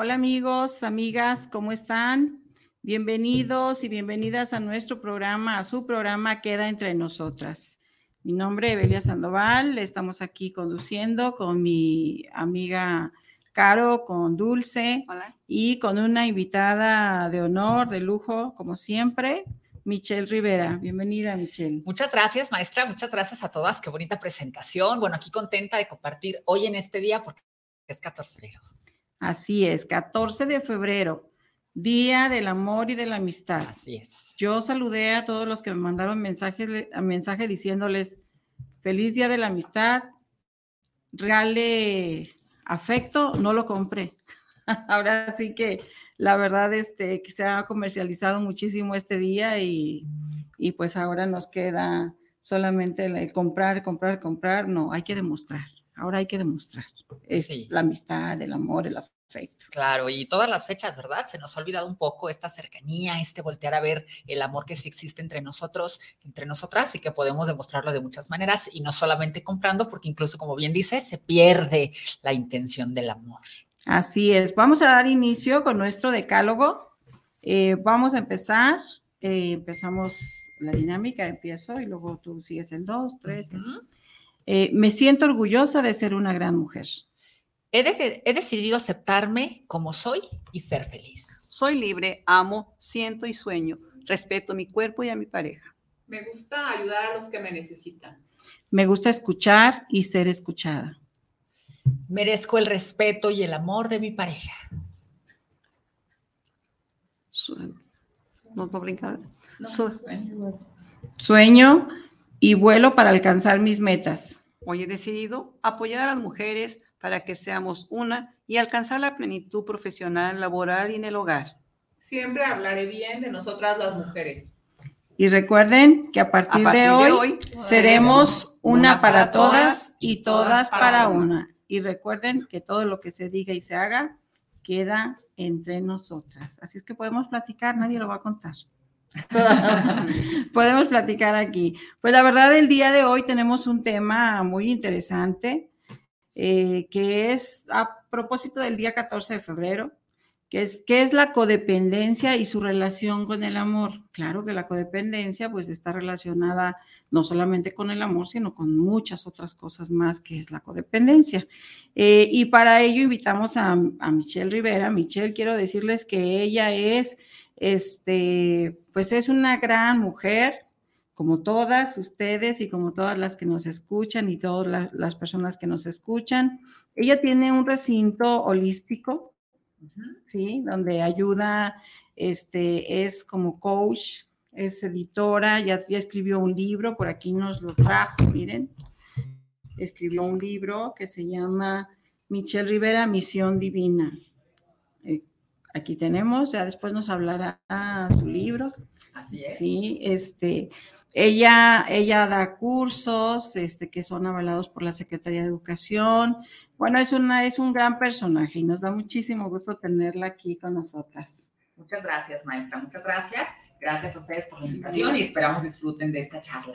Hola amigos, amigas, ¿cómo están? Bienvenidos y bienvenidas a nuestro programa, a su programa Queda entre nosotras. Mi nombre es Evelia Sandoval, estamos aquí conduciendo con mi amiga Caro, con Dulce y con una invitada de honor, de lujo, como siempre, Michelle Rivera. Bienvenida, Michelle. Muchas gracias, maestra. Muchas gracias a todas. Qué bonita presentación. Bueno, aquí contenta de compartir hoy en este día porque es 14 de febrero. Así es, 14 de febrero, Día del Amor y de la Amistad. Así es. Yo saludé a todos los que me mandaron mensajes, mensaje diciéndoles feliz Día de la Amistad, regale afecto, no lo compré. Ahora sí que la verdad este, que se ha comercializado muchísimo este día y, y pues ahora nos queda solamente el comprar, comprar, comprar. No, hay que demostrar ahora hay que demostrar. Es la amistad, el amor, el afecto. Claro, y todas las fechas, ¿verdad? Se nos ha olvidado un poco esta cercanía, este voltear a ver el amor que sí existe entre nosotros, entre nosotras, y que podemos demostrarlo de muchas maneras, y no solamente comprando, porque incluso, como bien dice, se pierde la intención del amor. Así es. Vamos a dar inicio con nuestro decálogo. Eh, vamos a empezar. Eh, empezamos la dinámica, empiezo y luego tú sigues el dos, tres. Eh, me siento orgullosa de ser una gran mujer. He, decidido aceptarme como soy y ser feliz. Soy libre, amo, siento y sueño. Respeto a mi cuerpo y a mi pareja. Me gusta ayudar a los que me necesitan. Me gusta escuchar y ser escuchada. Merezco el respeto y el amor de mi pareja. no, sueño y vuelo para alcanzar mis metas. Hoy he decidido apoyar a las mujeres para que seamos una y alcanzar la plenitud profesional, laboral y en el hogar. Siempre hablaré bien de nosotras las mujeres. Y recuerden que a partir, de, hoy, seremos una para todas y todas para una. Y recuerden que todo lo que se diga y se haga queda entre nosotras. Así es que podemos platicar, nadie lo va a contar. Podemos platicar aquí. Pues la verdad, el día de hoy tenemos un tema muy interesante, eh, que es a propósito del día 14 de febrero, que es, ¿qué es la codependencia y su relación con el amor? Claro que la codependencia pues está relacionada no solamente con el amor, sino con muchas otras cosas más que es la codependencia. Eh, y para ello invitamos a, a Michelle Rivera. Michelle, quiero decirles que ella es este, pues es una gran mujer, como todas ustedes y como todas las que nos escuchan y todas las personas que nos escuchan. Ella tiene un recinto holístico, ¿sí? Donde ayuda, este, es como coach, es editora, ya, ya escribió un libro, por aquí nos lo trajo, miren. Escribió un libro que se llama Michelle Rivera, Misión Divina aquí tenemos, ya después nos hablará su libro. Así es. Sí, este, ella, ella da cursos este, que son avalados por la Secretaría de Educación. Bueno, es, una, es un gran personaje y nos da muchísimo gusto tenerla aquí con nosotras. Muchas gracias, maestra. Muchas gracias. Gracias a ustedes por la invitación y esperamos disfruten de esta charla.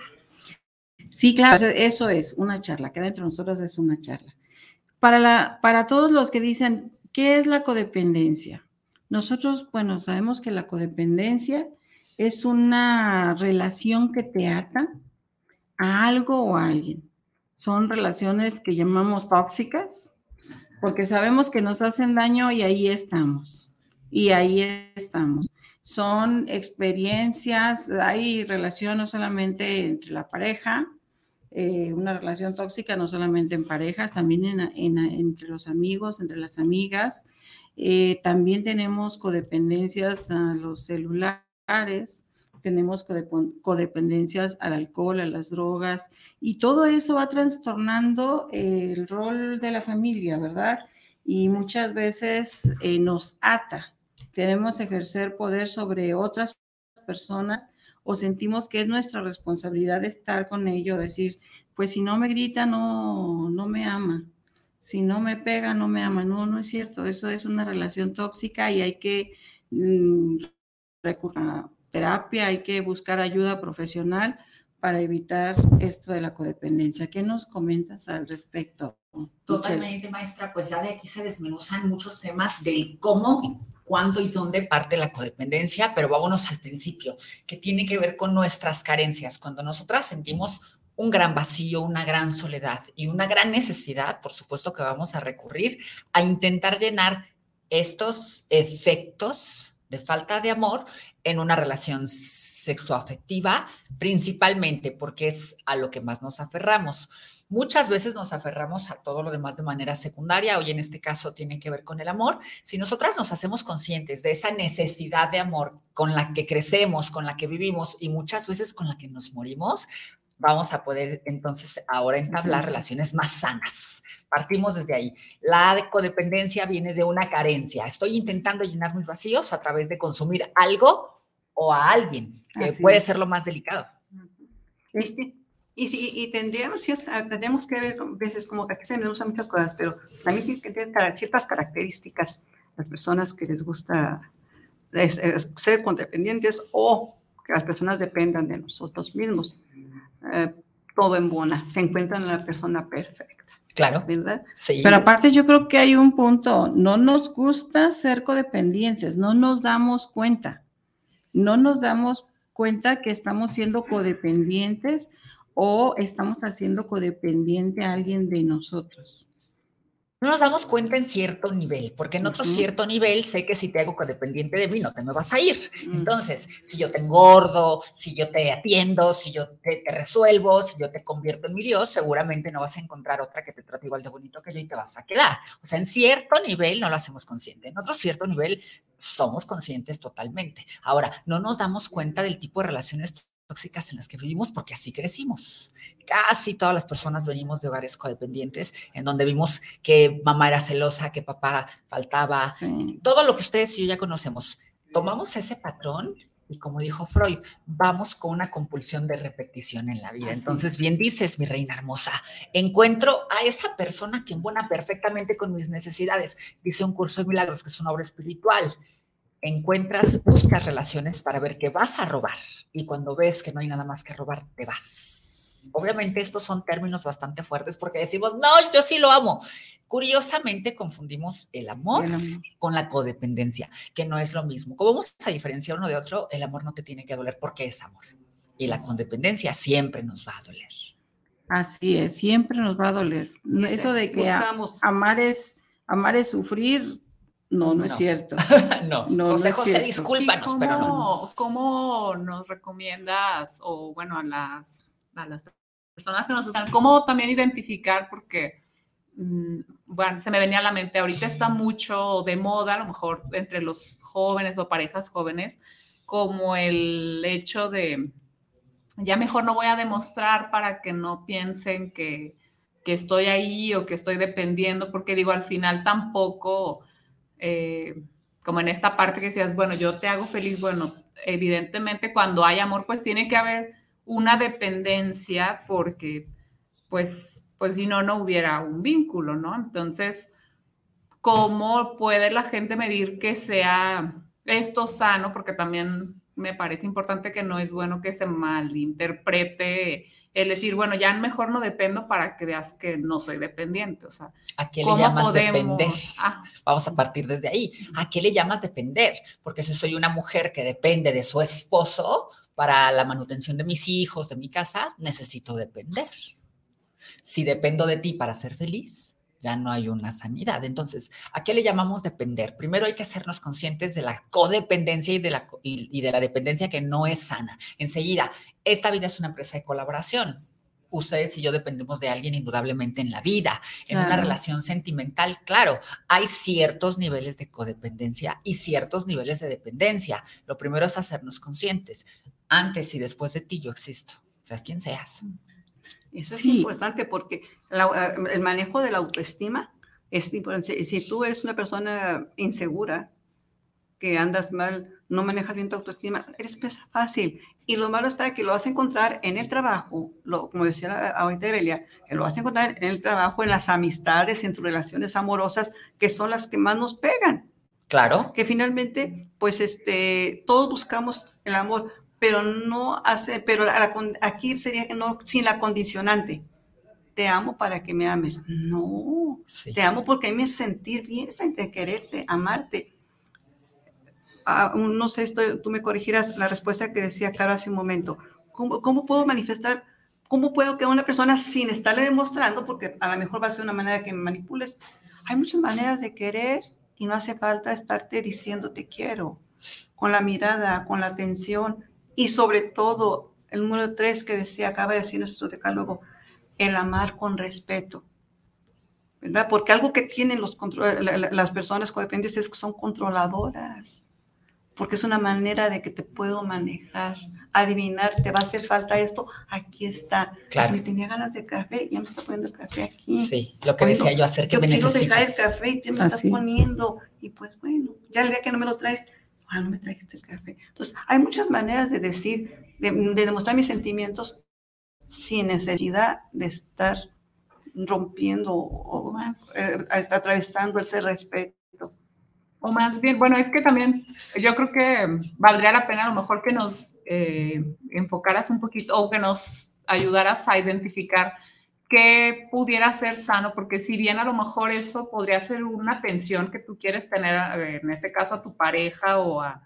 Sí, claro, eso es una charla. Queda entre nosotros es una charla. Para, la, para todos los que dicen, ¿qué es la codependencia? Nosotros, bueno, sabemos que la codependencia es una relación que te ata a algo o a alguien. Son relaciones que llamamos tóxicas porque sabemos que nos hacen daño y ahí estamos, y ahí estamos. Son experiencias, hay relación no solamente entre la pareja, eh, una relación tóxica no solamente en parejas, también entre los amigos, entre las amigas. Eh, también tenemos codependencias a los celulares, tenemos codependencias al alcohol, a las drogas, y todo eso va trastornando el rol de la familia, ¿verdad? Y muchas veces eh, nos ata. Queremos ejercer poder sobre otras personas o sentimos que es nuestra responsabilidad estar con ello, decir, pues si no me grita, no, no me ama. Si no me pega, no me ama. No, no es cierto. Eso es una relación tóxica y hay que mm, recurrir a terapia, hay que buscar ayuda profesional para evitar esto de la codependencia. ¿Qué nos comentas al respecto? Totalmente, maestra. Pues ya de aquí se desmenuzan muchos temas del cómo cuándo y dónde parte la codependencia, pero vámonos al principio, que tiene que ver con nuestras carencias. Cuando nosotras sentimos un gran vacío, una gran soledad y una gran necesidad, por supuesto que vamos a recurrir a intentar llenar estos efectos de falta de amor en una relación sexoafectiva, principalmente porque es a lo que más nos aferramos. Muchas veces nos aferramos a todo lo demás de manera secundaria, hoy en este caso tiene que ver con el amor. Si nosotras nos hacemos conscientes de esa necesidad de amor con la que crecemos, con la que vivimos y muchas veces con la que nos morimos, vamos a poder entonces ahora entablar relaciones más sanas. Partimos desde ahí. La codependencia viene de una carencia. Estoy intentando llenar mis vacíos a través de consumir algo o a alguien, que puede ser lo más delicado. Este, y, sí, y tendríamos, tendríamos que ver, veces como aquí se me usan muchas cosas, pero también tiene que tener ciertas características las personas que les gusta ser codependientes o que las personas dependan de nosotros mismos. Eh, todo en buena, se encuentra en la persona perfecta. Claro. ¿Verdad? Sí. Pero aparte yo creo que hay un punto, no nos gusta ser codependientes, no nos damos cuenta, no nos damos cuenta que estamos siendo codependientes o estamos haciendo codependiente a alguien de nosotros no nos damos cuenta en cierto nivel, porque en otro cierto nivel sé que si te hago codependiente de mí, no te me vas a ir. Mm. Entonces, si yo te engordo, si yo te atiendo, si yo te, resuelvo, si yo te convierto en mi Dios, seguramente no vas a encontrar otra que te trate igual de bonito que yo y te vas a quedar. O sea, en cierto nivel no lo hacemos consciente, en otro cierto nivel somos conscientes totalmente. Ahora, no nos damos cuenta del tipo de relaciones tóxicas en las que vivimos porque así crecimos. Casi todas las personas venimos de hogares codependientes en donde vimos que mamá era celosa, que papá faltaba, todo lo que ustedes y yo ya conocemos. Tomamos ese patrón y como dijo Freud, vamos con una compulsión de repetición en la vida. Entonces, bien dices, mi reina hermosa, encuentro a esa persona que embona perfectamente con mis necesidades. Dice un curso de milagros, que es una obra espiritual encuentras, buscas relaciones para ver que vas a robar y cuando ves que no hay nada más que robar, te vas. Obviamente estos son términos bastante fuertes porque decimos, no, yo sí lo amo. Curiosamente confundimos el amor, con la codependencia, que no es lo mismo. Como vamos a diferenciar uno de otro, el amor no te tiene que doler porque es amor. Y la codependencia siempre nos va a doler. Así es, siempre nos va a doler. Eso de que amar es amar es sufrir, no, no, es cierto. no. José José, discúlpanos, pero no. ¿Cómo nos recomiendas, o bueno, a las, a las personas que nos usan, cómo también identificar? Porque, mm, bueno, se me venía a la mente, ahorita está mucho de moda, a lo mejor entre los jóvenes o parejas jóvenes, como el hecho de, ya mejor no voy a demostrar para que no piensen que, que estoy ahí o que estoy dependiendo, porque digo, al final tampoco eh, como en esta parte que decías, bueno, yo te hago feliz, bueno, evidentemente cuando hay amor, pues tiene que haber una dependencia porque, pues, pues si no, no hubiera un vínculo, ¿no? Entonces, ¿cómo puede la gente medir que sea esto sano? Porque también me parece importante que no es bueno que se malinterprete el decir, bueno, ya mejor no dependo para que veas que no soy dependiente. O sea, ¿a qué le llamas depender? Ah. Vamos a partir desde ahí. ¿A qué le llamas depender? Porque si soy una mujer que depende de su esposo para la manutención de mis hijos, de mi casa, necesito depender. Si dependo de ti para ser feliz, ya no hay una sanidad. Entonces, ¿a qué le llamamos depender? Primero hay que hacernos conscientes de la codependencia y de la, y de la dependencia que no es sana. Enseguida, esta vida es una empresa de colaboración ustedes y yo dependemos de alguien indudablemente en la vida, en una relación sentimental, claro, hay ciertos niveles de codependencia y ciertos niveles de dependencia. Lo primero es hacernos conscientes. Antes y después de ti yo existo, seas quien seas. Eso es importante porque el manejo de la autoestima es importante. Si tú eres una persona insegura, que andas mal, no manejas bien tu autoestima, eres fácil. Y lo malo está que lo vas a encontrar en el trabajo, lo, como decía ahorita Evelia, que lo vas a encontrar en el trabajo, en las amistades, en tus relaciones amorosas, que son las que más nos pegan. Claro. Que finalmente, pues, este, todos buscamos el amor, pero no hace, pero aquí sería que no, sin la condicionante. Te amo para que me ames. No, te amo porque me sentir bien, de quererte, amarte Ah, no sé, esto, tú me corregirás la respuesta que decía Caro hace un momento. ¿Cómo, ¿Cómo, puedo manifestar, cómo puedo que una persona sin estarle demostrando, porque a lo mejor va a ser una manera que me manipules, hay muchas maneras de querer y no hace falta estarte diciendo te quiero, con la mirada, con la atención y sobre todo el número tres que decía, acaba de decir nuestro decálogo, el amar con respeto. ¿verdad? Porque algo que tienen los las personas codependientes es que son controladoras porque es una manera de que te puedo manejar, adivinar, te va a hacer falta esto, aquí está. Claro. Me tenía ganas de café, ya me está poniendo el café aquí. Sí, lo que decía yo, hacer que yo me quiero necesitas. dejar el café y te me estás poniendo, y pues bueno, ya el día que no me lo traes, ah, no me trajiste el café. Entonces, hay muchas maneras de decir, de, demostrar mis sentimientos sin necesidad de estar rompiendo o, más, eh, atravesando ese respeto. O más bien, bueno, es que también yo creo que valdría la pena a lo mejor que nos eh, enfocaras un poquito o que nos ayudaras a identificar qué pudiera ser sano, porque si bien a lo mejor eso podría ser una tensión que tú quieres tener, eh, en este caso a tu pareja o a...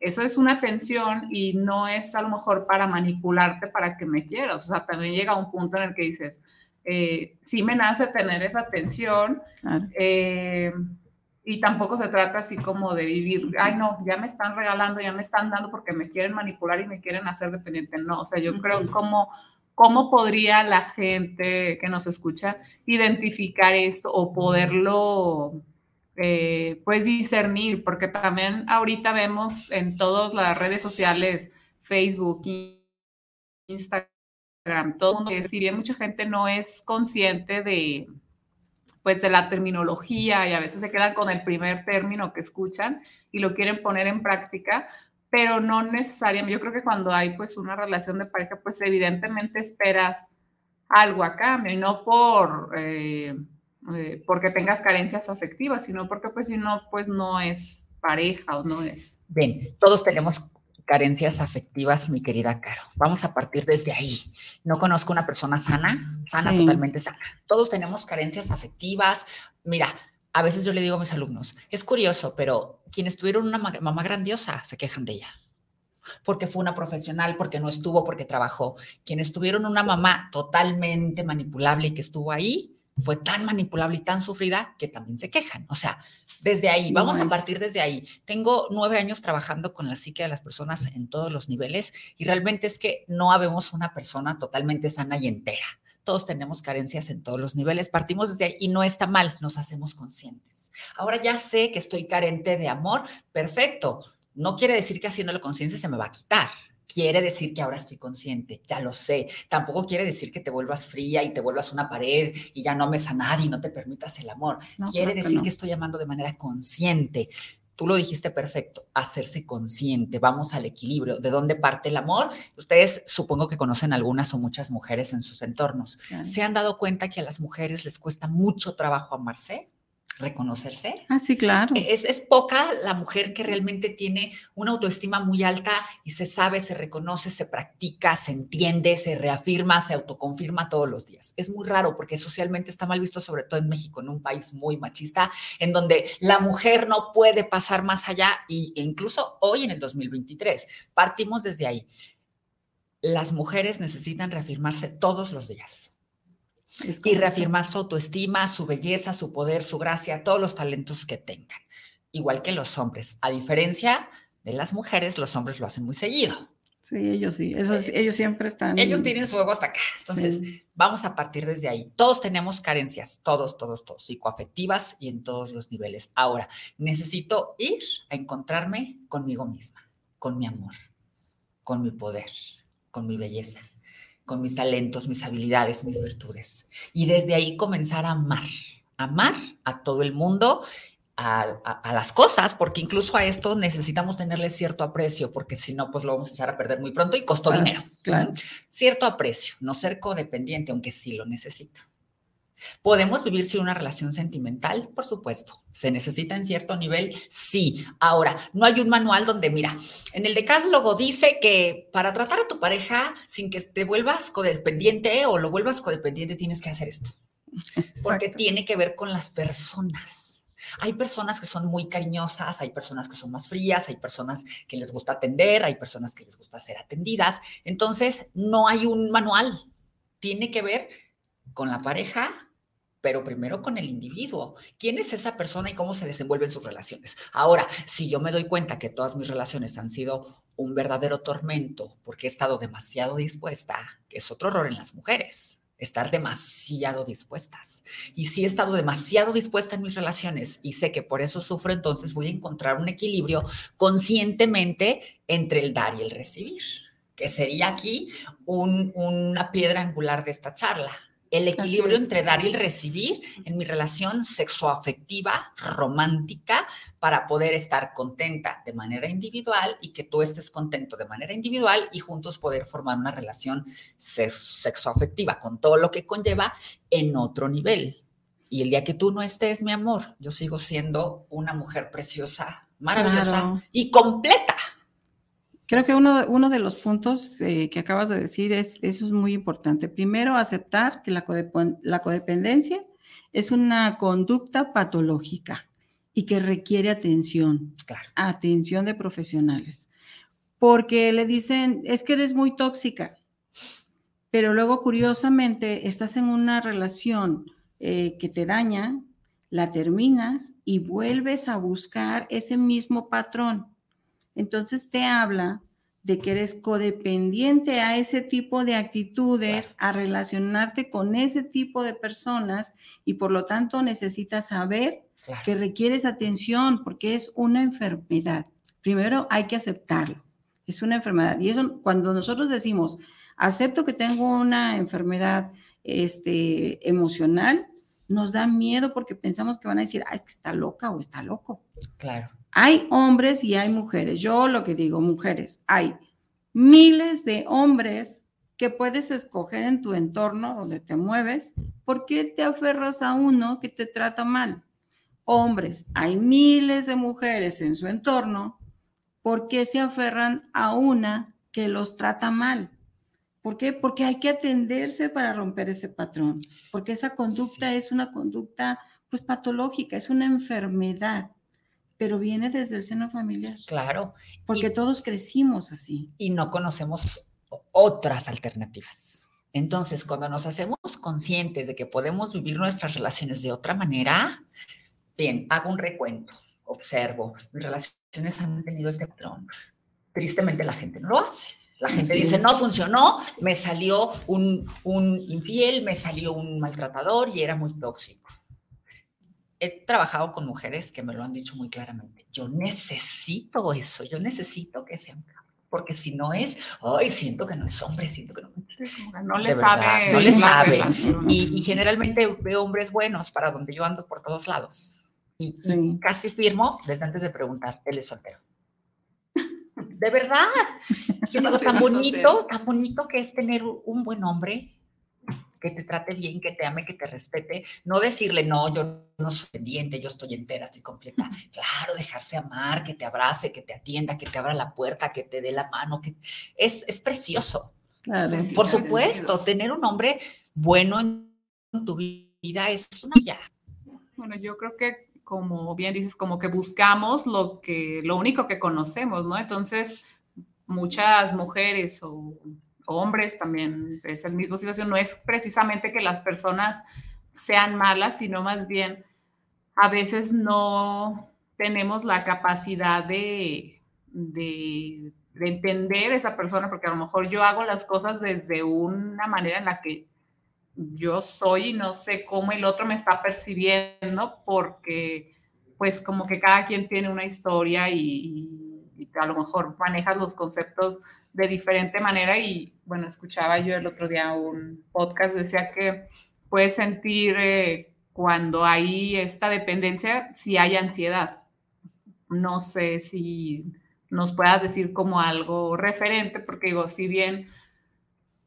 Eso es una tensión y no es a lo mejor para manipularte para que me quieras. O sea, también llega un punto en el que dices, eh, sí me nace tener esa tensión, eh, y tampoco se trata así como de vivir, ay no, ya me están regalando, ya me están dando porque me quieren manipular y me quieren hacer dependiente. No, o sea, yo creo como cómo podría la gente que nos escucha identificar esto o poderlo eh, pues discernir, porque también ahorita vemos en todas las redes sociales, Facebook, Instagram, todo el mundo, si bien mucha gente no es consciente de, pues de la terminología y a veces se quedan con el primer término que escuchan y lo quieren poner en práctica, pero no necesariamente. Yo creo que cuando hay pues una relación de pareja, pues evidentemente esperas algo a cambio y no por eh, eh, porque tengas carencias afectivas, sino porque pues si no, pues no es pareja o no es. Bien, todos tenemos carencias afectivas, mi querida Caro. Vamos a partir desde ahí. No conozco una persona sana, sana, totalmente sana. Todos tenemos carencias afectivas. Mira, a veces yo le digo a mis alumnos, es curioso, pero quienes tuvieron una mamá grandiosa se quejan de ella. Porque fue una profesional, porque no estuvo, porque trabajó. Quienes tuvieron una mamá totalmente manipulable y que estuvo ahí, fue tan manipulable y tan sufrida que también se quejan. O sea, desde ahí, vamos a partir desde ahí. Tengo nueve años trabajando con la psique de las personas en todos los niveles y realmente es que no habemos una persona totalmente sana y entera. Todos tenemos carencias en todos los niveles, partimos desde ahí y no está mal, nos hacemos conscientes. Ahora ya sé que estoy carente de amor, perfecto. No quiere decir que haciéndolo conciencia se me va a quitar quiere decir que ahora estoy consciente, ya lo sé. Tampoco quiere decir que te vuelvas fría y te vuelvas una pared y ya no ames a nadie y no te permitas el amor. quiere decir que, estoy amando de manera consciente. Tú lo dijiste perfecto, hacerse consciente, vamos al equilibrio. ¿De dónde parte el amor? Ustedes supongo que conocen algunas o muchas mujeres en sus entornos. ¿Se han dado cuenta que a las mujeres les cuesta mucho trabajo amarse? Reconocerse. Ah, sí, claro. E-, es, es, poca la mujer que realmente tiene una autoestima muy alta y se sabe, se reconoce, se practica, se entiende, se reafirma, se autoconfirma todos los días. Es muy raro porque socialmente está mal visto, sobre todo en México, en un país muy machista, en donde la mujer no puede pasar más allá y, e incluso hoy en el 2023. Partimos desde ahí. Las mujeres necesitan reafirmarse todos los días y reafirmar su autoestima, su belleza, su poder, su gracia, todos los talentos que tengan. Igual que los hombres. A diferencia de las mujeres, los hombres lo hacen muy seguido. Sí, ellos sí, esos- Eh, ellos siempre están. Ellos tienen su ego hasta acá. Entonces, Sí. vamos a partir desde ahí. Todos tenemos carencias, todos, todos, todos, psicoafectivas y en todos los niveles. Ahora, necesito ir a encontrarme conmigo misma, con mi amor, con mi poder, con mi belleza, con mis talentos, mis habilidades, mis virtudes. Y desde ahí comenzar a amar, amar a todo el mundo. A, a- a las cosas, porque incluso a esto necesitamos tenerle cierto aprecio, porque si no, pues lo vamos a echar a perder muy pronto y costó Claro, dinero. claro. Cierto aprecio, no ser codependiente, aunque sí lo necesito. ¿Podemos vivir sin una relación sentimental? Por supuesto. ¿Se necesita en cierto nivel? Sí. Ahora, no hay un manual donde, mira, en el decálogo dice que para tratar a tu pareja sin que te vuelvas codependiente o lo vuelvas codependiente, tienes que hacer esto. Porque tiene que ver con las personas. Hay personas que son muy cariñosas, hay personas que son más frías, hay personas que les gusta atender, hay personas que les gusta ser atendidas. Entonces, no hay un manual. Tiene que ver con la pareja, pero primero con el individuo. ¿Quién es esa persona y cómo se desenvuelven sus relaciones? Ahora, si yo me doy cuenta que todas mis relaciones han sido un verdadero tormento porque he estado demasiado dispuesta, que es otro error en las mujeres, estar demasiado dispuestas. Y si he estado demasiado dispuesta en mis relaciones y sé que por eso sufro, entonces voy a encontrar un equilibrio conscientemente entre el dar y el recibir, que sería aquí un- una piedra angular de esta charla. El equilibrio entre dar y el recibir en mi relación sexoafectiva, romántica, para poder estar contenta de manera individual y que tú estés contento de manera individual y juntos poder formar una relación sex- sexoafectiva con todo lo que conlleva en otro nivel. Y el día que tú no estés, mi amor, yo sigo siendo una mujer preciosa, maravillosa Claro. y completa. Creo que uno, uno de los puntos eh, que acabas de decir es, eso es muy importante. Primero, aceptar que la, la codependencia es una conducta patológica y que requiere atención, Claro. atención de profesionales. Porque le dicen, es que eres muy tóxica, pero luego curiosamente estás en una relación eh, que te daña, la terminas y vuelves a buscar ese mismo patrón. Entonces te habla de que eres codependiente a ese tipo de actitudes, a relacionarte con ese tipo de personas y por lo tanto necesitas saber Claro. que requieres atención porque es una enfermedad. Primero hay que aceptarlo. Es una enfermedad. Y eso, cuando nosotros decimos, acepto que tengo una enfermedad este, emocional, nos da miedo porque pensamos que van a decir, ah, es que está loca o está loco. Claro. Hay hombres y hay mujeres. Yo lo que digo, mujeres, hay miles de hombres que puedes escoger en tu entorno donde te mueves. ¿Por qué te aferras a uno que te trata mal? Hombres, hay miles de mujeres en su entorno. ¿Por qué se aferran a una que los trata mal? ¿Por qué? Porque hay que atenderse para romper ese patrón. Porque esa conducta Sí. es una conducta pues patológica, es una enfermedad pero viene desde el seno familiar, Claro. porque Y- todos crecimos así. y no conocemos otras alternativas. Entonces, cuando nos hacemos conscientes de que podemos vivir nuestras relaciones de otra manera, bien, hago un recuento, observo, mis relaciones han tenido este patrón. Tristemente la gente no lo hace. La gente dice, no funcionó, me salió un, un infiel, me salió un maltratador y era muy tóxico. He trabajado con mujeres que me lo han dicho muy claramente. Yo necesito eso, yo necesito que sean porque si no es, ay, siento que no es hombre, siento que no. No le verdad, sabe. no le sabe. Y, y generalmente veo hombres buenos para donde yo ando por todos lados. Y, y Sí. casi firmo desde antes de preguntar, él es soltero. De verdad. Yo No digo, tan bonito, soltera. tan bonito que es tener un buen hombre que te trate bien, que te ame, que te respete. No decirle, no, yo no soy pendiente, yo estoy entera, estoy completa. Claro, dejarse amar, que te abrace, que te atienda, que te abra la puerta, que te dé la mano, que es, es precioso. Claro. Por supuesto, sentido. tener un hombre bueno en tu vida es una ya. Bueno, yo creo que como bien dices, como que buscamos lo que, lo único que conocemos, ¿no? Entonces, muchas mujeres o hombres también es el mismo situación. No es precisamente que las personas sean malas, sino más bien a veces no tenemos la capacidad de, de, de entender esa persona, porque a lo mejor yo hago las cosas desde una manera en la que yo soy y no sé cómo el otro me está percibiendo, porque pues como que cada quien tiene una historia y, a lo mejor manejas los conceptos de diferente manera y bueno, escuchaba yo el otro día un podcast, decía que puedes sentir eh, cuando hay esta dependencia si hay ansiedad. No sé si nos puedas decir como algo referente, porque digo, si bien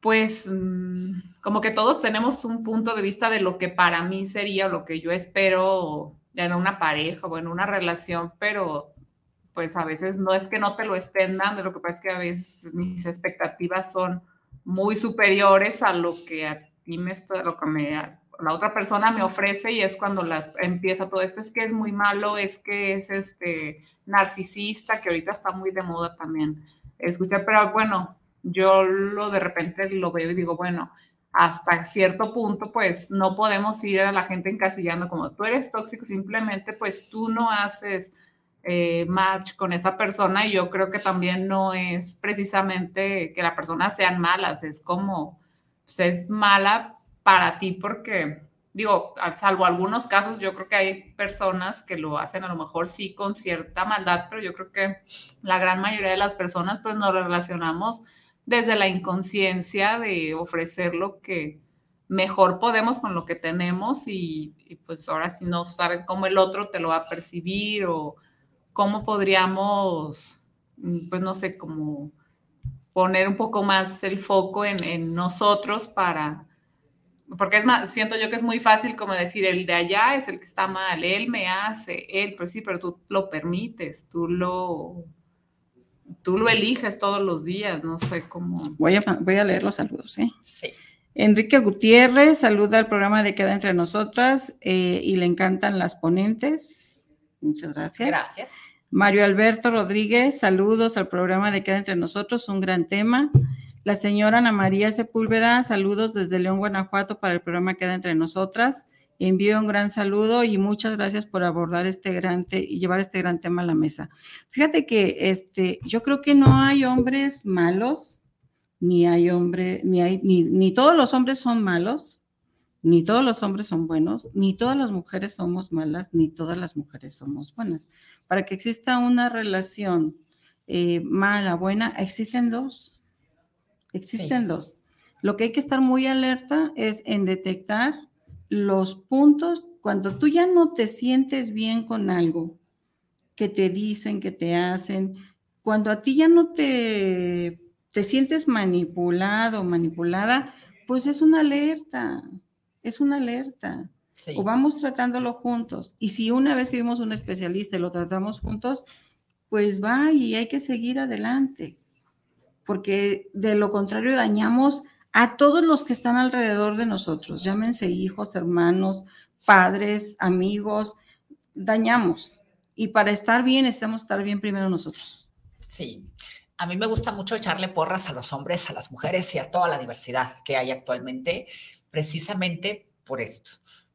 pues mm, como que todos tenemos un punto de vista de lo que para mí sería o lo que yo espero en una pareja o en una relación, pero pues a veces no es que no te lo estén dando, lo que pasa es que a veces mis expectativas son muy superiores a lo que a ti me está, lo que me, la otra persona me ofrece y es cuando la, empieza todo esto, es que es muy malo, es que es este narcisista, que ahorita está muy de moda también escuchar, pero bueno, yo lo de repente lo veo y digo, bueno, hasta cierto punto, pues no podemos ir a la gente encasillando como tú eres tóxico, simplemente pues tú no haces eh, match con esa persona y yo creo que también no es precisamente que la persona sean malas, es como, pues es mala para ti porque, digo, salvo algunos casos, yo creo que hay personas que lo hacen a lo mejor sí con cierta maldad, pero yo creo que la gran mayoría de las personas pues nos relacionamos desde la inconsciencia de ofrecer lo que mejor podemos con lo que tenemos y, pues ahora si no sabes cómo el otro te lo va a percibir o cómo podríamos, pues no sé, como poner un poco más el foco en, nosotros para, porque es más, siento yo que es muy fácil como decir, el de allá es el que está mal, él me hace, él, pues sí, pero tú lo permites, tú lo, tú lo eliges todos los días, no sé cómo. Voy a, voy a leer los saludos, ¿eh? Sí. Enrique Gutiérrez saluda al programa de Queda entre Nosotras eh, y le encantan las ponentes. Muchas gracias. Gracias. Mario Alberto Rodríguez, saludos al programa de Queda entre Nosotros, un gran tema. La señora Ana María Sepúlveda, saludos desde León, Guanajuato para el programa Queda entre Nosotras. Envío un gran saludo y muchas gracias por abordar este gran y llevar este gran tema a la mesa. Fíjate que este, yo creo que no hay hombres malos, ni hay hombre, ni hay, ni todos los hombres son malos, ni todos los hombres son buenos, ni todas las mujeres somos malas, ni todas las mujeres somos buenas. Para que exista una relación eh, mala, buena, existen dos. Existen dos. Lo que hay que estar muy alerta es en detectar los puntos, cuando tú ya no te sientes bien con algo que te dicen, que te hacen, cuando a ti ya no te, te sientes manipulado, manipulada, pues es una alerta, es una alerta. O vamos tratándolo juntos. Y si una vez que vimos un especialista y lo tratamos juntos, pues va y hay que seguir adelante. Porque de lo contrario dañamos a todos los que están alrededor de nosotros, llámense hijos, hermanos, padres, amigos, dañamos. Y para estar bien, necesitamos estar bien primero nosotros. Sí. A mí me gusta mucho echarle porras a los hombres, a las mujeres y a toda la diversidad que hay actualmente, precisamente por esto,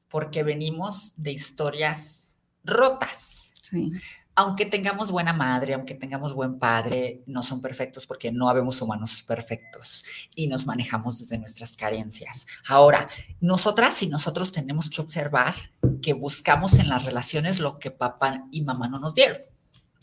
porque venimos de historias rotas. Sí aunque tengamos buena madre, aunque tengamos buen padre, no son perfectos porque no habemos humanos perfectos y nos manejamos desde nuestras carencias. Ahora, nosotras y nosotros tenemos que observar que buscamos en las relaciones lo que papá y mamá no nos dieron.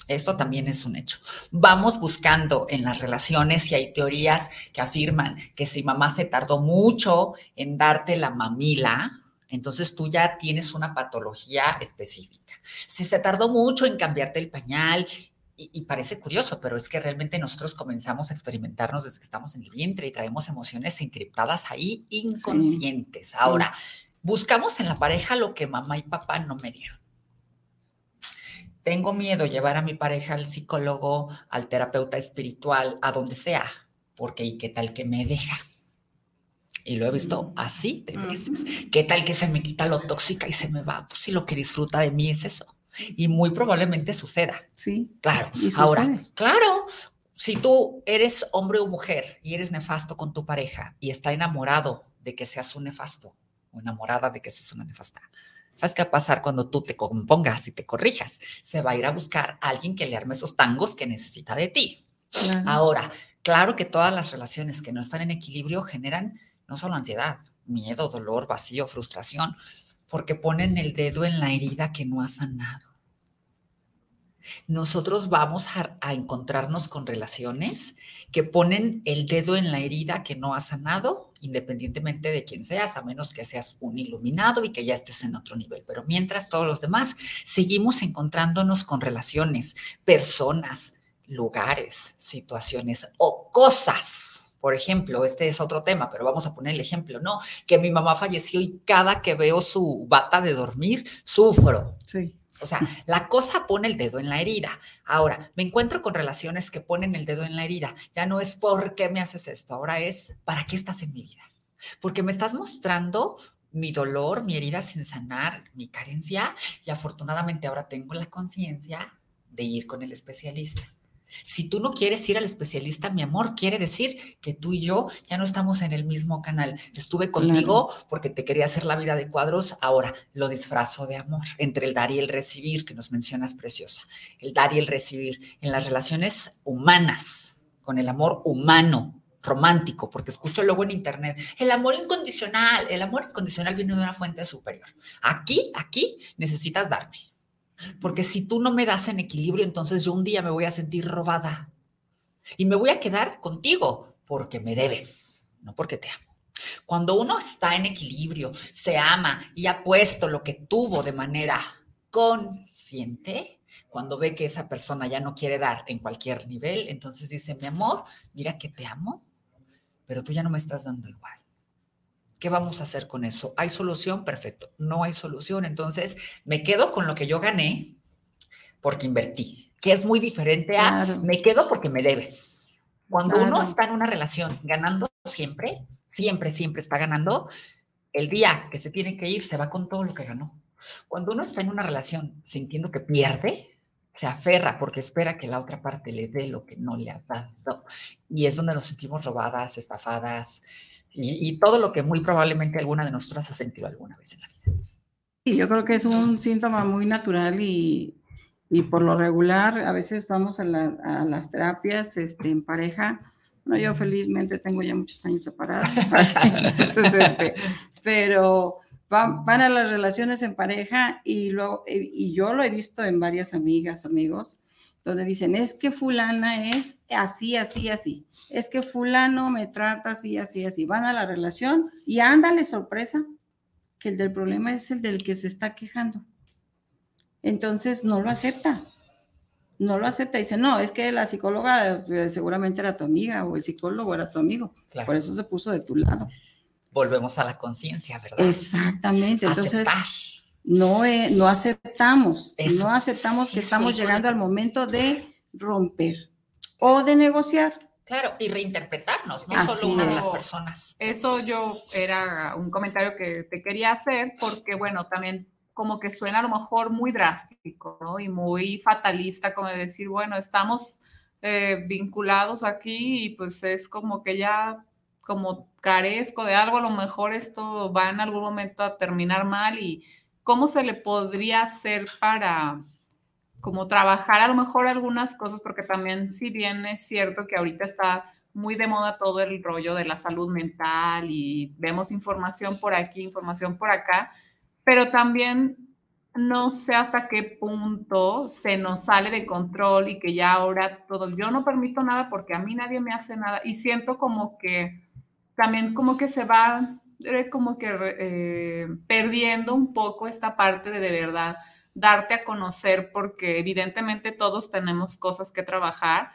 Esto también es un hecho. Vamos buscando en las relaciones y hay teorías que afirman que si mamá se tardó mucho en darte la mamila, entonces tú ya tienes una patología específica. Si se tardó mucho en cambiarte el pañal, y, parece curioso, pero es que realmente nosotros comenzamos a experimentarnos desde que estamos en el vientre y traemos emociones encriptadas ahí inconscientes. Ahora, buscamos en la pareja lo que mamá y papá no me dieron. Tengo miedo llevar a mi pareja al psicólogo, al terapeuta espiritual, a donde sea, porque ¿y qué tal que me deja? Y lo he visto así de veces. ¿Qué tal que se me quita lo tóxica y se me va? Pues si lo que disfruta de mí es eso. Y muy probablemente suceda. Sí. Claro. Ahora, claro, si tú eres hombre o mujer y eres nefasto con tu pareja y está enamorado de que seas un nefasto o enamorada de que seas una nefasta, ¿sabes qué va a pasar cuando tú te compongas y te corrijas? Se va a ir a buscar a alguien que le arme esos tangos que necesita de ti. Ahora, claro que todas las relaciones que no están en equilibrio generan no solo ansiedad, miedo, dolor, vacío, frustración, porque ponen el dedo en la herida que no ha sanado nosotros vamos a, encontrarnos con relaciones que ponen el dedo en la herida que no ha sanado, independientemente de quién seas, a menos que seas un iluminado y que ya estés en otro nivel. Pero mientras todos los demás seguimos encontrándonos con relaciones, personas, lugares, situaciones o cosas. Por ejemplo, este es otro tema, pero vamos a poner el ejemplo, ¿no? Que mi mamá falleció y cada que veo su bata de dormir, sufro. Sí o sea, la cosa pone el dedo en la herida. Ahora, me encuentro con relaciones que ponen el dedo en la herida. Ya no es por qué me haces esto, ahora es para qué estás en mi vida. Porque me estás mostrando mi dolor, mi herida sin sanar, mi carencia y afortunadamente ahora tengo la conciencia de ir con el especialista. Si tú no quieres ir al especialista, mi amor, quiere decir que tú y yo ya no estamos en el mismo canal. Estuve contigo porque te quería hacer la vida de cuadros, ahora lo disfrazo de amor, entre el dar y el recibir, que nos mencionas preciosa. El dar y el recibir en las relaciones humanas, con el amor humano, romántico, porque escucho luego en internet, el amor incondicional, el amor incondicional viene de una fuente superior. Aquí, aquí necesitas darme. Porque si tú no me das en equilibrio, entonces yo un día me voy a sentir robada. Y me voy a quedar contigo porque me debes, no porque te amo. Cuando uno está en equilibrio, se ama y ha puesto lo que tuvo de manera consciente, cuando ve que esa persona ya no quiere dar en cualquier nivel, entonces dice, mi amor, mira que te amo, pero tú ya no me estás dando igual. ¿Qué vamos a hacer con eso? ¿Hay solución? Perfecto. No hay solución. Entonces, me quedo con lo que yo gané porque invertí, que es muy diferente a me quedo porque me debes. Cuando uno está en una relación ganando siempre, siempre, siempre está ganando, el día que se tiene que ir se va con todo lo que ganó. Cuando uno está en una relación sintiendo que pierde, se aferra porque espera que la otra parte le dé lo que no le ha dado. Y es donde nos sentimos robadas, estafadas, y, todo lo que muy probablemente alguna de nosotras ha sentido alguna vez en la vida. Sí, yo creo que es un síntoma muy natural y, y por lo regular a veces vamos a, a las terapias este, en pareja. No, yo felizmente tengo ya muchos años separados, este, pero van, van, a las relaciones en pareja y, luego, y yo lo he visto en varias amigas, amigos, donde dicen, es que fulana es así, así, así, es que fulano me trata así, así, así. Van a la relación y ándale sorpresa, que el del problema es el del que se está quejando. Entonces no lo acepta, no lo acepta. Dice, no, es que la psicóloga eh, seguramente era tu amiga o el psicólogo era tu amigo. Por eso se puso de tu lado. Volvemos a la conciencia, ¿verdad? Exactamente. Entonces, no, no aceptamos, no aceptamos que estamos llegando al momento de romper o de negociar. Claro, y reinterpretarnos, no solo una de las personas. Eso yo era un comentario que te quería hacer porque, bueno, también como que suena a lo mejor muy drástico, ¿no? Y muy fatalista, como de decir, bueno, estamos eh, vinculados aquí y pues es como que ya como carezco de algo, a lo mejor esto va en algún momento a terminar mal y ¿cómo se le podría hacer para como trabajar a lo mejor algunas cosas? Porque también si bien es cierto que ahorita está muy de moda todo el rollo de la salud mental y vemos información por aquí, información por acá, pero también no sé hasta qué punto se nos sale de control y que ya ahora todo, yo no permito nada porque a mí nadie me hace nada y siento como que también como que se va como que eh, perdiendo un poco esta parte de de verdad darte a conocer porque evidentemente todos tenemos cosas que trabajar,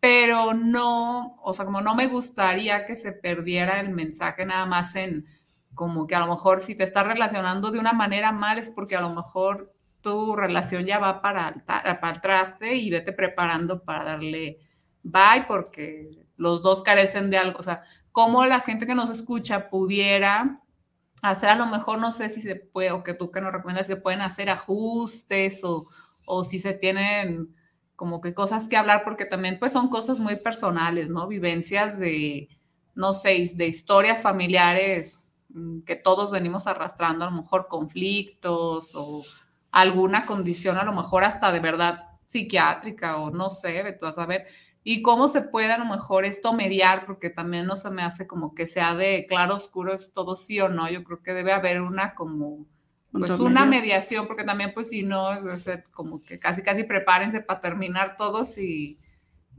pero no, o sea, como no me gustaría que se perdiera el mensaje nada más en como que a lo mejor si te estás relacionando de una manera mal es porque a lo mejor tu relación ya va para para el traste y vete preparando para darle bye porque los dos carecen de algo, o sea, cómo la gente que nos escucha pudiera hacer a lo mejor, no sé si se puede, o que tú que nos recomiendas, se pueden hacer ajustes o, o si se tienen como que cosas que hablar, porque también pues son cosas muy personales, ¿no? Vivencias de, no sé, de historias familiares mm, que todos venimos arrastrando, a lo mejor conflictos o alguna condición, a lo mejor hasta de verdad psiquiátrica o no sé, tú vas a ver, y cómo se puede a lo mejor esto mediar, porque también no se me hace como que sea de claro oscuro, es todo sí o no, yo creo que debe haber una como pues una mediación, porque también pues si no, como que casi casi prepárense para terminar todos y,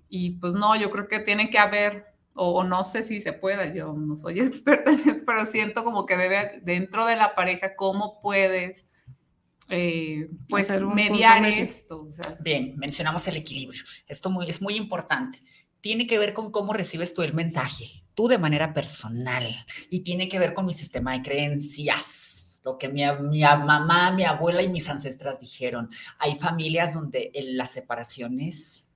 y pues no, yo creo que tiene que haber, o, no sé si se pueda, yo no soy experta en eso, pero siento como que debe dentro de la pareja, cómo puedes eh, pues mediar esto. Bien, mencionamos el equilibrio. Esto muy, es muy importante. Tiene que ver con cómo recibes tú el mensaje, tú de manera personal, y tiene que ver con mi sistema de creencias lo que mi, mi, mamá, mi abuela y mis ancestras dijeron. Hay familias donde la separación es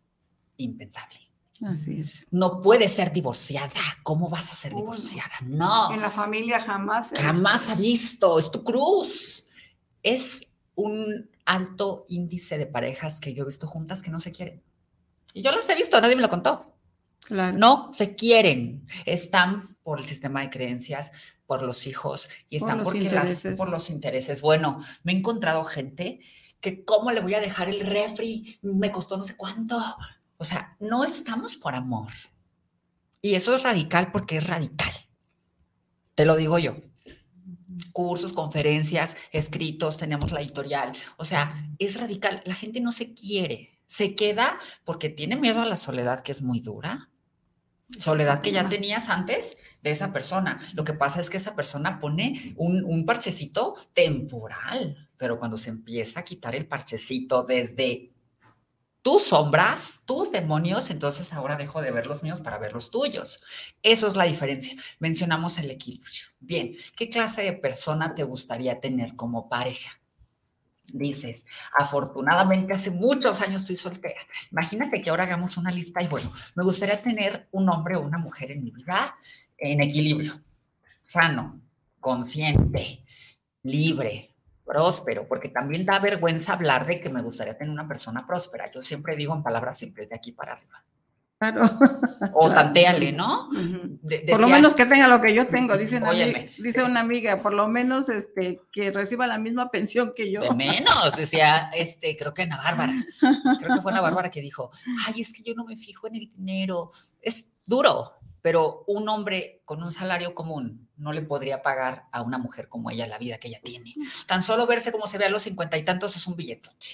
impensable. Así es. No puedes ser divorciada. ¿Cómo vas a ser divorciada? No. En la familia jamás. Jamás ha visto. Es tu cruz. Es un alto índice de parejas que yo he visto juntas que no se quieren. Y yo las he visto, nadie me lo contó. Claro. No se quieren. Están por el sistema de creencias, por los hijos y están por porque las por los intereses. Bueno, me he encontrado gente que cómo le voy a dejar el refri, me costó no sé cuánto. O sea, no estamos por amor. Y eso es radical porque es radical. Te lo digo yo. Cursos, conferencias, escritos, tenemos la editorial. O sea, es radical. La gente no se quiere. Se queda porque tiene miedo a la soledad, que es muy dura. Soledad que ya tenías antes de esa persona. Lo que pasa es que esa persona pone un, parchecito temporal, pero cuando se empieza a quitar el parchecito desde tus sombras, tus demonios, entonces ahora dejo de ver los míos para ver los tuyos. Eso es la diferencia. Mencionamos el equilibrio. Bien, ¿qué clase de persona te gustaría tener como pareja? Dices, afortunadamente hace muchos años estoy soltera. Imagínate que ahora hagamos una lista y bueno, me gustaría tener un hombre o una mujer en mi vida en equilibrio, sano, consciente, libre, próspero, porque también da vergüenza hablar de que me gustaría tener una persona próspera. Yo siempre digo en palabras simples de aquí para arriba. Claro. O tanteale, ¿no? por lo menos que tenga lo que yo tengo, dice una, amiga, dice una amiga, por lo menos este, que reciba la misma pensión que yo. De menos, decía, este, creo que Ana Bárbara, creo que fue Ana Bárbara que dijo, ay, es que yo no me fijo en el dinero, es duro, pero un hombre con un salario común no le podría pagar a una mujer como ella la vida que ella tiene. Tan solo verse como se ve a los cincuenta y tantos es un billetote.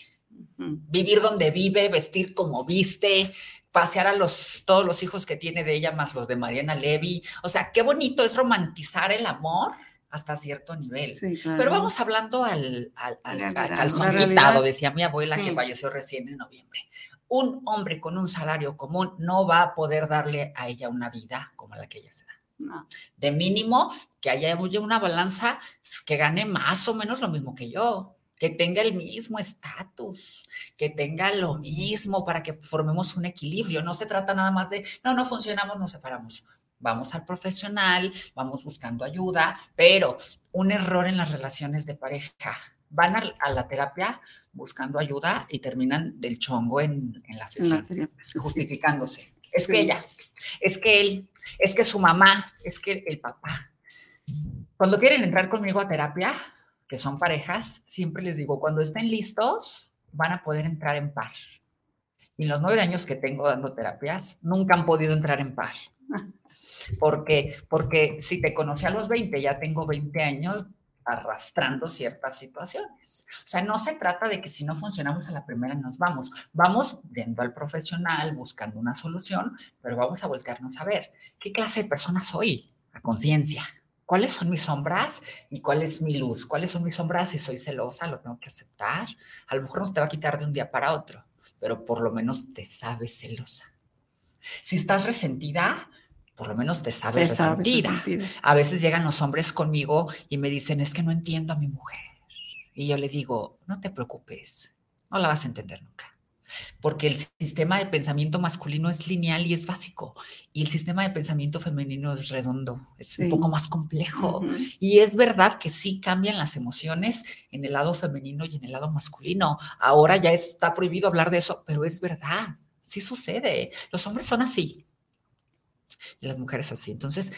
Vivir donde vive, vestir como viste, pasear a los, todos los hijos que tiene de ella, más los de Mariana Levy. O sea, qué bonito es romantizar el amor hasta cierto nivel. Pero vamos hablando al, al, calzón quitado, decía mi abuela que falleció recién en noviembre un hombre con un salario común no va a poder darle a ella una vida como la que ella se da. De mínimo, que haya una balanza que gane más o menos lo mismo que yo, que tenga el mismo estatus, que tenga lo mismo para que formemos un equilibrio. No se trata nada más de, no, no funcionamos, nos separamos. Vamos al profesional, vamos buscando ayuda, pero un error en las relaciones de pareja van a, la terapia buscando ayuda y terminan del chongo en, la sesión, justificándose. Es que ella, es que él, es que su mamá, es que el papá. Cuando quieren entrar conmigo a terapia, que son parejas, siempre les digo, cuando estén listos, van a poder entrar en par. Y en los nueve años que tengo dando terapias, nunca han podido entrar en par. Porque, porque si te conocí a los 20, ya tengo 20 años, arrastrando ciertas situaciones. O sea, no se trata de que si no funcionamos a la primera nos vamos. Vamos yendo al profesional, buscando una solución, pero vamos a voltearnos a ver qué clase de persona soy, a conciencia. ¿Cuáles son mis sombras y cuál es mi luz? ¿Cuáles son mis sombras? Si soy celosa, lo tengo que aceptar. A lo mejor no te va a quitar de un día para otro, pero por lo menos te sabes celosa. Si estás resentida, por lo menos te sabes, resentida. A veces llegan los hombres conmigo y me dicen, es que no entiendo a mi mujer. Y yo le digo, no te preocupes, no la vas a entender nunca. porque el sistema de pensamiento masculino es lineal y es básico, y el sistema de pensamiento femenino es redondo, es un poco más complejo. Y es verdad que sí cambian las emociones en el lado femenino y en el lado masculino. Ahora ya está prohibido hablar de eso, pero es verdad, sí sucede. Los hombres son así las mujeres así. Entonces,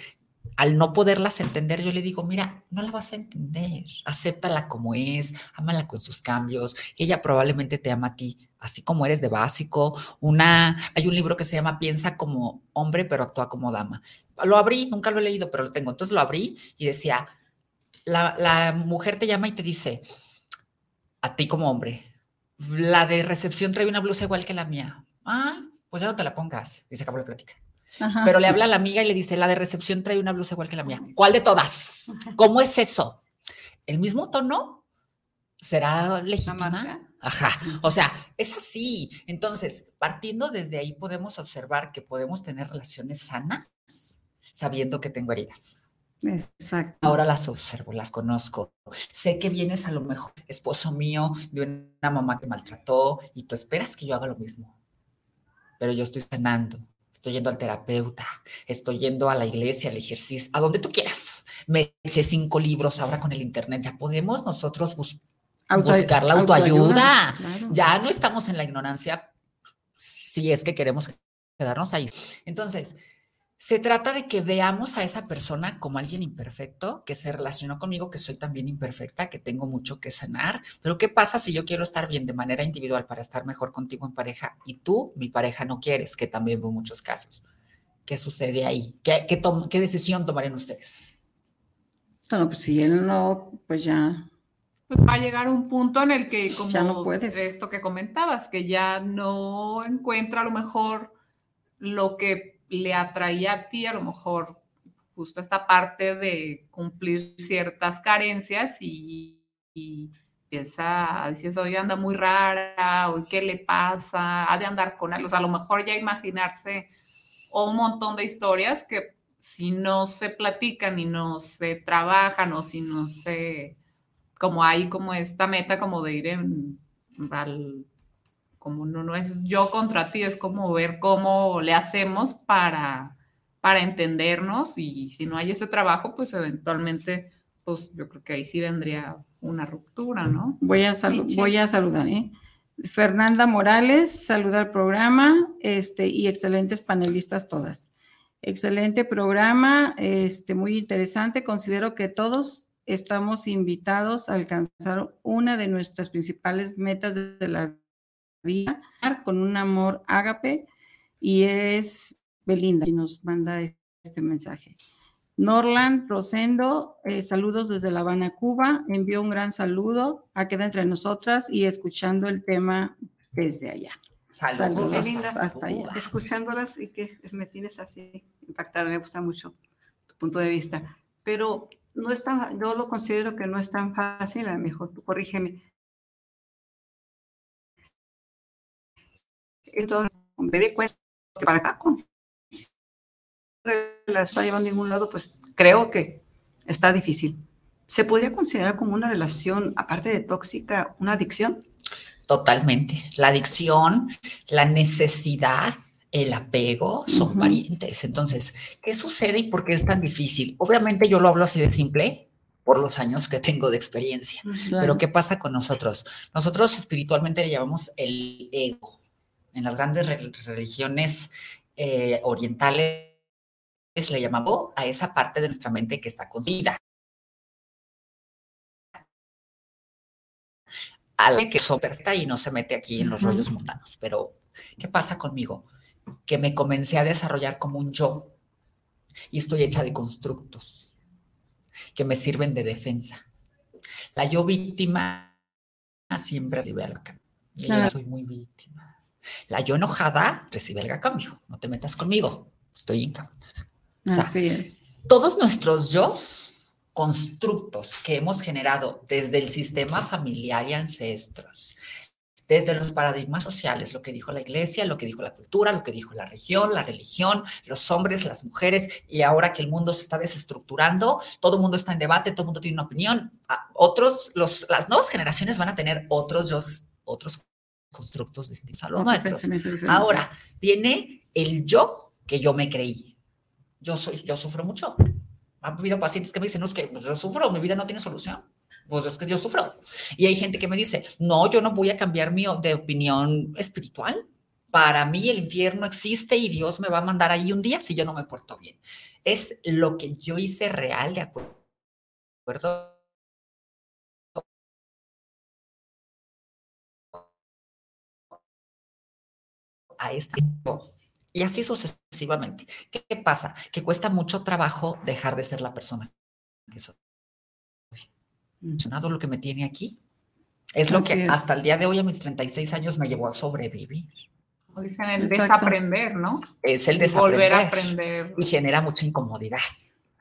al no poderlas entender, yo le digo, mira, no la vas a entender, acéptala como es, ámala con sus cambios, ella probablemente te ama a ti, así como eres de básico. Una, hay un libro que se llama Piensa como hombre, pero actúa como dama. Lo abrí, nunca lo he leído, pero lo tengo. Entonces lo abrí y decía, la, la mujer te llama y te dice, a ti como hombre, la de recepción trae una blusa igual que la mía. Ah, pues ya no te la pongas. Y se acabó la plática. Pero le habla a la amiga y le dice, la de recepción trae una blusa igual que la mía. ¿Cuál de todas? ¿Cómo es eso? ¿El mismo tono? ¿Será legítima? Ajá, o sea, es así. Entonces, partiendo desde ahí, podemos observar que podemos tener relaciones sanas sabiendo que tengo heridas. Exacto. Ahora las observo, las conozco. Sé que vienes a lo mejor esposo mío de una mamá que maltrató y tú esperas que yo haga lo mismo. Pero yo estoy sanando, estoy yendo al terapeuta, estoy yendo a la iglesia, al ejercicio, a donde tú quieras. Me eché cinco libros ahora con el internet, ya podemos nosotros buscar la autoayuda. Ya no estamos en la ignorancia si es que queremos quedarnos ahí. Entonces, se trata de que veamos a esa persona como alguien imperfecto, que se relacionó conmigo, que soy también imperfecta, que tengo mucho que sanar. Pero ¿qué pasa si yo quiero estar bien de manera individual para estar mejor contigo en pareja y tú, mi pareja, no quieres? Que también veo muchos casos. ¿Qué sucede ahí? ¿Qué, qué, decisión tomarían ustedes? Bueno, pues si él no, pues ya. Pues va a llegar un punto en el que, como ya no puedes. esto que comentabas, que ya no encuentra a lo mejor lo que le atraía a ti a lo mejor justo esta parte de cumplir ciertas carencias y, y empieza a decir, oye, anda muy rara, o qué le pasa, ha de andar con él, o a lo mejor ya imaginarse un montón de historias que si no se platican y no se trabajan o si no se, como hay como esta meta como de ir en, al como no, no es yo contra ti, es como ver cómo le hacemos para, para entendernos y si no hay ese trabajo, pues eventualmente, pues yo creo que ahí sí vendría una ruptura, ¿no? Voy a, voy a saludar, ¿eh? Fernanda Morales, saluda al programa este, y excelentes panelistas todas. Excelente programa, este, muy interesante. Considero que todos estamos invitados a alcanzar una de nuestras principales metas de la vida con un amor ágape y es Belinda y nos manda este mensaje. Norland Rosendo, eh, saludos desde La Habana, Cuba. Envió un gran saludo a Queda entre nosotras y escuchando el tema desde allá. Saludos, hasta allá. Escuchándolas y que me tienes así impactada, me gusta mucho tu punto de vista. Pero no es tan, yo lo considero que no es tan fácil, a lo mejor tú corrígeme, Entonces, me di cuenta que para acá con la está llevando a ningún lado, pues creo que está difícil. ¿Se podría considerar como una relación, aparte de tóxica, una adicción? Totalmente. La adicción, la necesidad, el apego son parientes. Entonces, ¿qué sucede y por qué es tan difícil? Obviamente yo lo hablo así de simple por los años que tengo de experiencia. Pero ¿qué pasa con nosotros? Nosotros espiritualmente le llamamos el ego en las grandes religiones eh, orientales le llamamos a esa parte de nuestra mente que está construida. A que son perfecta y no se mete aquí en los rollos mundanos. Pero, ¿qué pasa conmigo? Que me comencé a desarrollar como un yo y estoy hecha de constructos que me sirven de defensa. La yo víctima siempre recibe a la Yo soy muy víctima. La yo enojada recibe el cambio. No te metas conmigo. Estoy encabronada. Así es. Todos nuestros yo constructos que hemos generado desde el sistema familiar y ancestros, desde los paradigmas sociales, lo que dijo la iglesia, lo que dijo la cultura, lo que dijo la región, la religión, los hombres, las mujeres, y ahora que el mundo se está desestructurando, todo el mundo está en debate, todo el mundo tiene una opinión. Otros, los, las nuevas generaciones van a tener otros yo, otros constructos distintos a los nuestros. Ahora, viene el yo que yo me creí. Yo soy, yo sufro mucho. Ha habido pacientes que me dicen, no, es que pues, yo sufro, mi vida no tiene solución. Pues es que yo sufro. Y hay gente que me dice, no, yo no voy a cambiar mi de opinión espiritual. Para mí el infierno existe y Dios me va a mandar ahí un día si yo no me porto bien. Es lo que yo hice real de acuerdo a este y así sucesivamente. ¿Qué pasa? Que cuesta mucho trabajo dejar de ser la persona que soy. Lo que me tiene aquí es lo que hasta el día de hoy, a mis 36 años, me llevó a sobrevivir. Dicen el desaprender, ¿no? Es el desaprender. Volver a aprender. Y genera mucha incomodidad.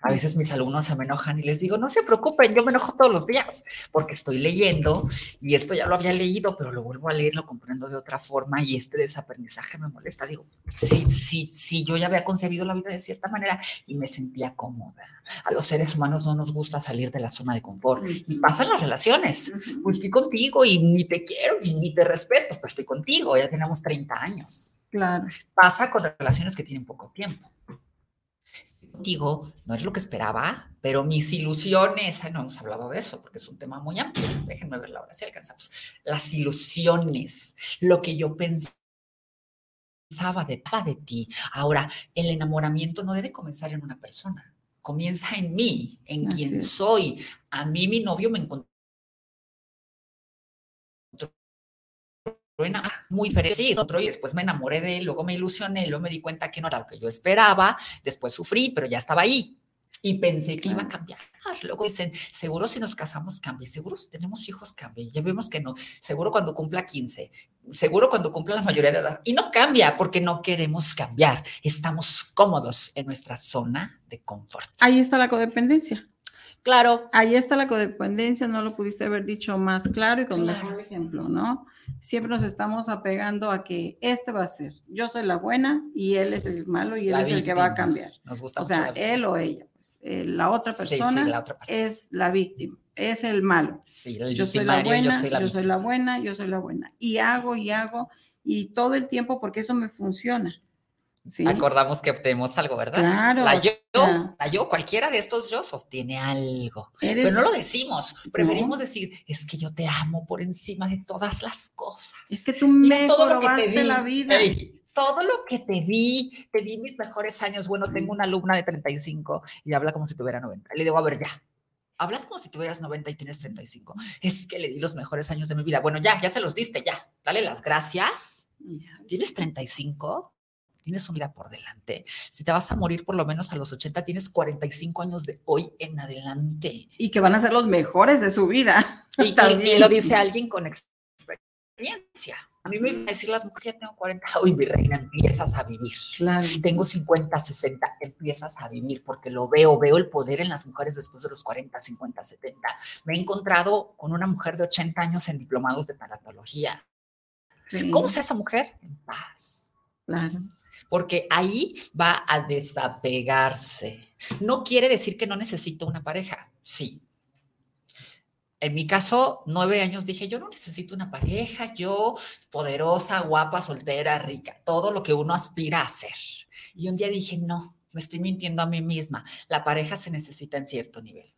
A veces mis alumnos se me enojan y les digo, no se preocupen, yo me enojo todos los días porque estoy leyendo y esto ya lo había leído, pero lo vuelvo a leer, lo comprendo de otra forma y este desaprendizaje me molesta. Digo, sí, sí, sí, yo ya había concebido la vida de cierta manera y me sentía cómoda. A los seres humanos no nos gusta salir de la zona de confort y pasan las relaciones. Pues estoy contigo y ni te quiero ni te respeto, pues estoy contigo, ya tenemos 30 años. Claro. Pasa con relaciones que tienen poco tiempo contigo, no es lo que esperaba, pero mis ilusiones, no hemos hablado de eso porque es un tema muy amplio, déjenme verla ahora si alcanzamos. Las ilusiones, lo que yo pensaba de, de ti. Ahora, el enamoramiento no debe comenzar en una persona, comienza en mí, en quien soy. A mí mi novio me encontró muy diferente. Sí, otro, y después me enamoré de él, luego me ilusioné, luego me di cuenta que no era lo que yo esperaba, después sufrí, pero ya estaba ahí. Y pensé que iba a cambiar. Luego dicen, seguro si nos casamos cambia, seguro si tenemos hijos cambia. Ya vemos que no, seguro cuando cumpla 15, seguro cuando cumpla la mayoría de edad. Y no cambia porque no queremos cambiar. Estamos cómodos en nuestra zona de confort. Ahí está la codependencia. Claro. Ahí está la codependencia, no lo pudiste haber dicho más claro y con mejor ejemplo, ¿no? Siempre nos estamos apegando a que este va a ser, yo soy la buena y él es el malo y él es el que va a cambiar. Nos gusta o sea, él o ella. Pues, eh, la otra persona es la víctima, es el malo. yo soy la buena, yo soy la, yo soy la buena, yo soy la buena. Y hago y hago y todo el tiempo porque eso me funciona. Acordamos que obtenemos algo, ¿verdad? Claro. La yo, la yo, cualquiera de estos yo obtiene algo. Pero no lo decimos. Preferimos decir, es que yo te amo por encima de todas las cosas. Es que tú me robaste la vida. todo lo que te di, te di mis mejores años. Bueno, tengo una alumna de 35 y habla como si tuviera 90. Le digo, a ver, ya. Hablas como si tuvieras 90 y tienes 35. Es que le di los mejores años de mi vida. Bueno, ya, ya se los diste, ya. Dale las gracias. ¿Tienes 35? Tienes su vida por delante. Si te vas a morir por lo menos a los 80, tienes 45 años de hoy en adelante. Y que van a ser los mejores de su vida. Y, También. lo dice alguien con experiencia. A mí me iban a decir las mujeres, ya tengo 40, hoy mi reina, empiezas a vivir. Claro. Tengo 50, 60, empiezas a vivir porque lo veo, veo el poder en las mujeres después de los 40, 50, 70. Me he encontrado con una mujer de 80 años en diplomados de tanatología. ¿Cómo es esa mujer? En paz. Claro porque ahí va a desapegarse. No quiere decir que no necesito una pareja, sí. En mi caso, nueve años dije, yo no necesito una pareja, yo poderosa, guapa, soltera, rica, todo lo que uno aspira a ser. Y un día dije, no, me estoy mintiendo a mí misma, la pareja se necesita en cierto nivel.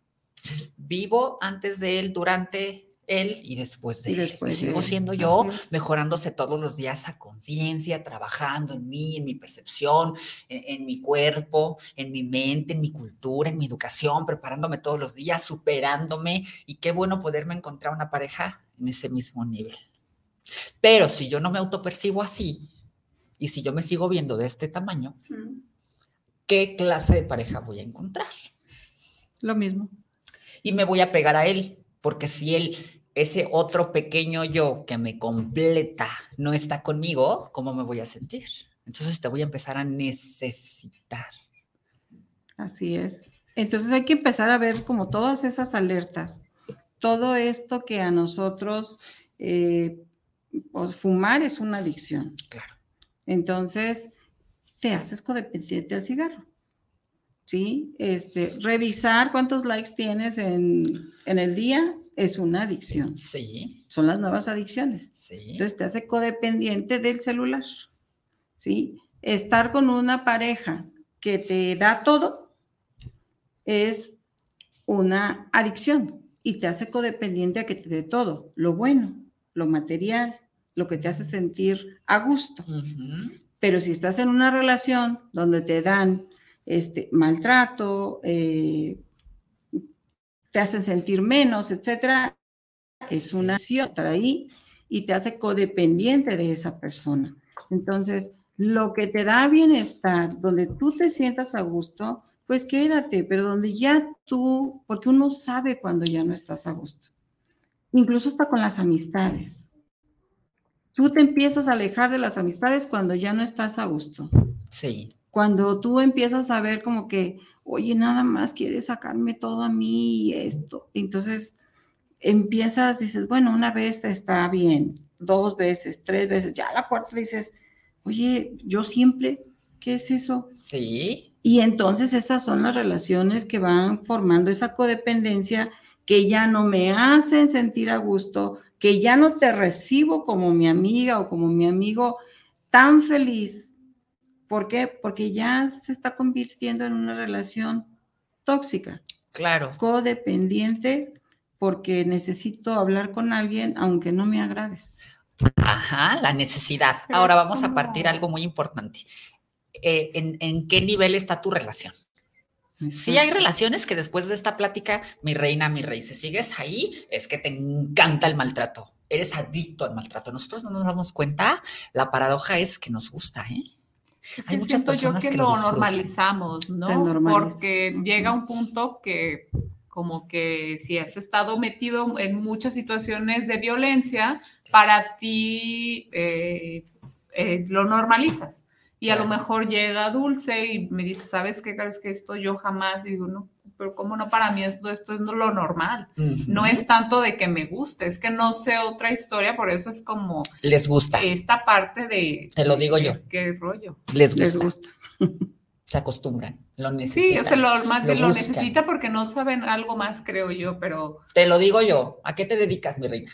Vivo antes de él, durante él y después de él. sigo siendo yo, mejorándose todos los días a conciencia, trabajando en mí, en mi percepción, en, mi cuerpo, en mi mente, en mi cultura, en mi educación, preparándome todos los días, superándome. Y qué bueno poderme encontrar una pareja en ese mismo nivel. Pero si yo no me autopercibo así y si yo me sigo viendo de este tamaño, ¿qué clase de pareja voy a encontrar? Lo mismo. Y me voy a pegar a él, porque si él ese otro pequeño yo que me completa no está conmigo, ¿cómo me voy a sentir? Entonces te voy a empezar a necesitar. Así es. Entonces hay que empezar a ver como todas esas alertas, todo esto que a nosotros, eh, pues, fumar es una adicción. Claro. Entonces, te haces codependiente al cigarro. ¿Sí? Este, revisar cuántos likes tienes en, en el día es una adicción. Sí, Son las nuevas adicciones. sí. Entonces te hace codependiente del celular. ¿Sí? Estar con una pareja que te da todo es una adicción y te hace codependiente a que te dé todo, lo bueno, lo material, lo que te hace sentir a gusto. Pero si estás en una relación donde te dan este maltrato, eh, te hacen sentir menos, etcétera, es una acción estar ahí y te hace codependiente de esa persona. Entonces, lo que te da bienestar, donde tú te sientas a gusto, pues quédate, pero donde ya tú, porque uno sabe cuando ya no estás a gusto. Incluso hasta con las amistades. Tú te empiezas a alejar de las amistades cuando ya no estás a gusto. Sí, Cuando tú empiezas a ver como que, oye, nada más quieres sacarme todo a mí y esto. Entonces empiezas, dices, bueno, una vez está bien, dos veces, tres veces, ya la cuarta dices, oye, yo siempre, ¿qué es eso? sí, Y entonces esas son las relaciones que van formando esa codependencia que ya no me hacen sentir a gusto, que ya no te recibo como mi amiga o como mi amigo tan feliz. ¿Por qué? Porque ya se está convirtiendo en una relación tóxica, claro. codependiente, porque necesito hablar con alguien aunque no me agrades. Ajá, la necesidad. Pero Ahora vamos a partir algo muy importante. Eh, ¿en, en qué nivel está tu relación? Sí hay relaciones que después de esta plática, mi reina, mi rey, si sigues ahí, es que te encanta el maltrato. Eres adicto al maltrato. Nosotros no nos damos cuenta. La paradoja es que nos gusta, ¿eh? Es Hay muchas siento yo que, que lo normalizamos, ¿no? Normaliza. Porque llega un punto que como que si has estado metido en muchas situaciones de violencia, para ti eh, eh, lo normalizas. Y a lo Claro. mejor llega Dulce y me dice, ¿sabes qué, Caro? Es que esto yo jamás y digo, no, pero ¿cómo no? Para mí esto, esto es lo normal. No es tanto de que me guste, es que no sé otra historia, por eso es como Les gusta. esta parte de... Te lo digo de- yo. ¿Qué rollo? Les gusta. Les gusta. Se acostumbran. Lo necesitan. Sí, o sea, lo, más bien lo buscan. necesita porque no saben algo más, creo yo, pero Te lo digo yo. ¿A qué te dedicas, mi reina?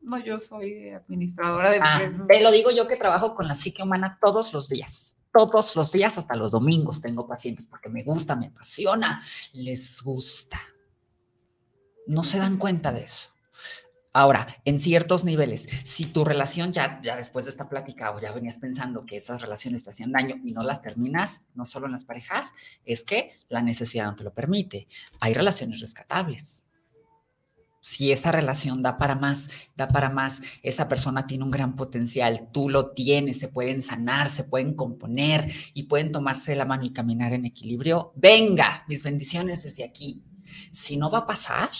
no, yo soy administradora de Ah, empresas. te lo digo yo que trabajo con la psique humana todos los días. Todos los días, hasta los domingos, tengo pacientes porque me gusta, me apasiona, les gusta. No se dan cuenta de eso. Ahora, en ciertos niveles, si tu relación ya, ya después de esta plática o ya venías pensando que esas relaciones te hacían daño y no las terminas, no solo en las parejas, es que la necesidad no te lo permite. Hay relaciones rescatables. Si esa relación da para más, da para más, esa persona tiene un gran potencial, tú lo tienes, se pueden sanar, se pueden componer y pueden tomarse de la mano y caminar en equilibrio. Venga, mis bendiciones desde aquí. Si no va a pasar,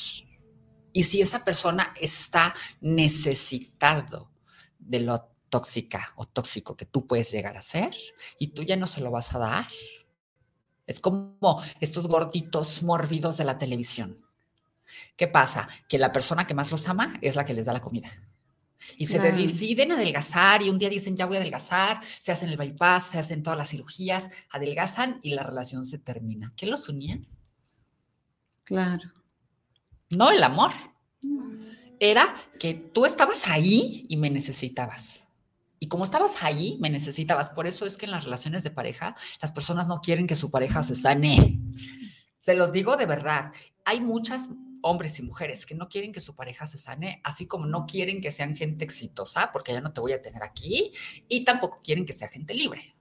y si esa persona está necesitado de lo tóxica o tóxico que tú puedes llegar a ser y tú ya no se lo vas a dar. Es como estos gorditos mórbidos de la televisión. ¿Qué pasa? Que la persona que más los ama es la que les da la comida. Y se Claro. deciden adelgazar y un día dicen, ya voy a adelgazar, se hacen el bypass, se hacen todas las cirugías, adelgazan y la relación se termina. ¿Qué los unía? Claro. No el amor. Era que tú estabas ahí y me necesitabas. Y como estabas ahí, me necesitabas. Por eso es que en las relaciones de pareja, las personas no quieren que su pareja se sane. Se los digo de verdad. Hay muchas hombres y mujeres que no quieren que su pareja se sane, así como no quieren que sean gente exitosa, porque ya no te voy a tener aquí, y tampoco quieren que sea gente libre.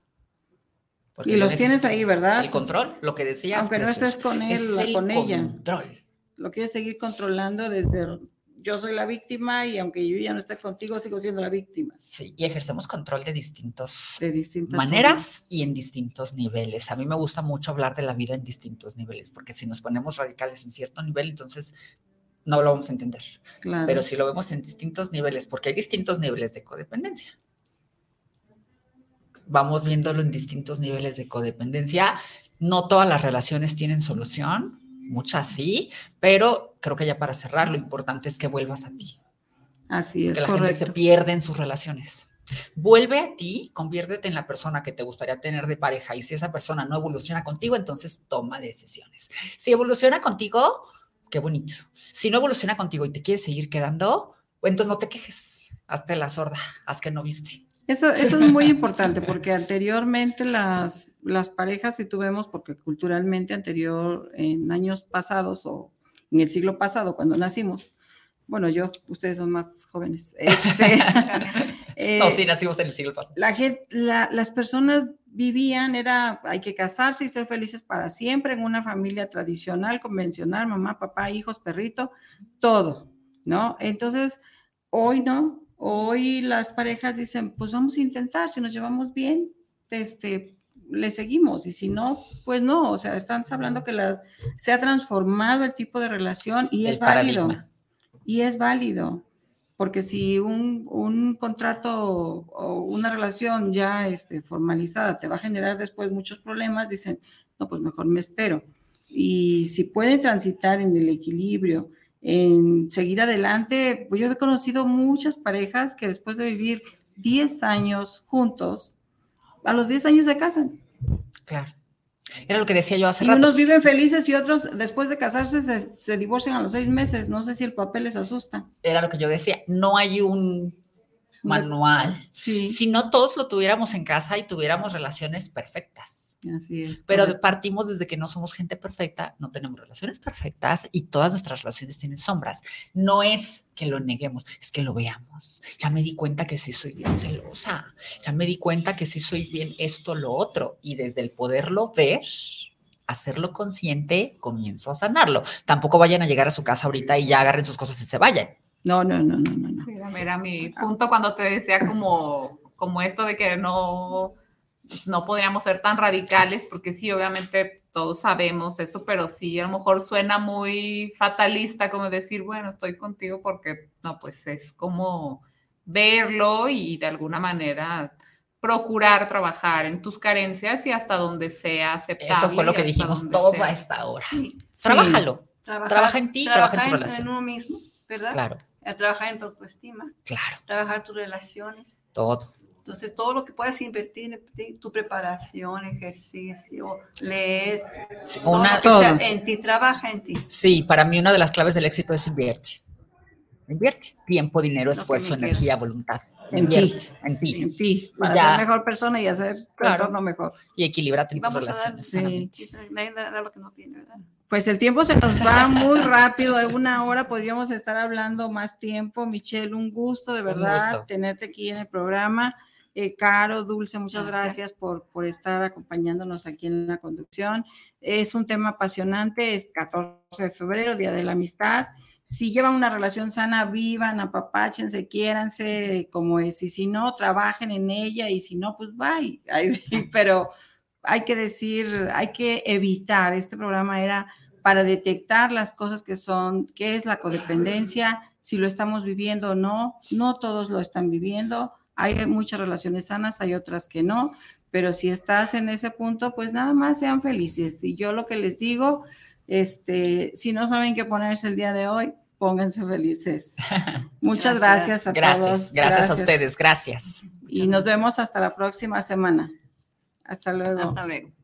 Porque Y los tienes ahí, ¿verdad? El control, lo que decías. Aunque no estés con él, es con ella. control. Lo quieres seguir controlando desde yo soy la víctima y aunque yo ya no esté contigo, sigo siendo la víctima Sí, y ejercemos control de distintos de distintas maneras y en distintos niveles. A mí me gusta mucho hablar de la vida en distintos niveles, porque si nos ponemos radicales en cierto nivel, entonces no lo vamos a entender. Claro. Pero si lo vemos en distintos niveles, porque hay distintos niveles de codependencia. Vamos viéndolo en distintos niveles de codependencia. No todas las relaciones tienen solución, muchas sí, pero creo que ya para cerrar, lo importante es que vuelvas a ti Así es, que la correcto. gente se pierde en sus relaciones. Vuelve a ti, conviértete en la persona que te gustaría tener de pareja y si esa persona no evoluciona contigo, entonces toma decisiones. Si evoluciona contigo, Qué bonito. Si no evoluciona contigo y te quieres seguir quedando, entonces no te quejes. Hazte la sorda, haz que no viste. Eso, eso es muy importante porque anteriormente las, las parejas, si tuvimos, porque culturalmente anterior, en años pasados o en el siglo pasado, cuando nacimos, bueno, yo, ustedes son más jóvenes. Este, eh, no, sí, nacimos en el siglo pasado. La gente, la, las personas vivían, era, hay que casarse y ser felices para siempre en una familia tradicional, convencional, mamá, papá, hijos, perrito, todo, ¿no? Entonces, hoy no, Hoy las parejas dicen, pues vamos a intentar, si nos llevamos bien, este, le seguimos y si no, pues no, o sea, están hablando que la, se ha transformado el tipo de relación y es válido. Y es válido, porque si un, un, contrato o una relación ya este, formalizada te va a generar después muchos problemas, dicen, no, pues mejor me espero. Y si pueden transitar en el equilibrio, en seguir adelante. Pues yo he conocido muchas parejas que después de vivir 10 años juntos, a los 10 años se casan. Claro. Era lo que decía yo hace y Unos viven felices y otros después de casarse se, divorcian a los seis meses. No sé si el papel les asusta. Era lo que yo decía. No hay un manual. Si no todos lo tuviéramos en casa y tuviéramos relaciones perfectas. Así es. Pero partimos desde que no somos gente perfecta, no tenemos relaciones perfectas y todas nuestras relaciones tienen sombras. No es que lo neguemos, es que lo veamos. Ya me di cuenta que sí soy bien celosa, ya me di cuenta que sí soy bien esto, lo otro. Y desde el poderlo ver, hacerlo consciente, comienzo a sanarlo. Tampoco vayan a llegar a su casa ahorita y ya agarren sus cosas y se vayan. No, no, no, no, no. Sí, era mi punto cuando te decía como, como esto de que no no podríamos ser tan radicales, porque sí, obviamente todos sabemos esto, pero sí, a lo mejor suena muy fatalista como decir, bueno, estoy contigo porque, no, pues es como verlo y de alguna manera procurar trabajar en tus carencias y hasta donde sea aceptable. Eso fue lo que dijimos toda esta hora. Trabájalo. Trabaja en ti, trabaja en tu relación. en uno mismo, ¿verdad? Claro. Trabajar en tu autoestima. Claro. Trabajar tus relaciones. Todo. Entonces, todo lo que puedas invertir en tu preparación, ejercicio, leer, todo en ti, trabaja en ti. Sí, para mí una de las claves del éxito es invierte. Invierte tiempo, dinero, esfuerzo, energía, voluntad. Invierte en ti. En ti. Para ser mejor persona y hacer tu entorno mejor. Y equilibrarte en tus relaciones. Pues el tiempo se nos va muy rápido, de una hora podríamos estar hablando más tiempo. Michelle, un gusto de verdad tenerte aquí en el programa. Eh, Caro, Dulce, muchas gracias, por, por, estar acompañándonos aquí en la conducción. Es un tema apasionante, es 14 de febrero, Día de la Amistad. Si llevan una relación sana, vivan, apapáchense, quiéranse como es, y si no, trabajen en ella, y si no, pues bye. Pero hay que decir, hay que evitar, este programa era para detectar las cosas que son, qué es la codependencia, si lo estamos viviendo o no, no todos lo están viviendo, hay muchas relaciones sanas, hay otras que no, pero si estás en ese punto, pues nada más sean felices. Y yo lo que les digo, este, si no saben qué ponerse el día de hoy, pónganse felices. Muchas gracias, a gracias, todos. Gracias a ustedes, gracias. Y nos vemos hasta la próxima semana. Hasta luego. Hasta luego.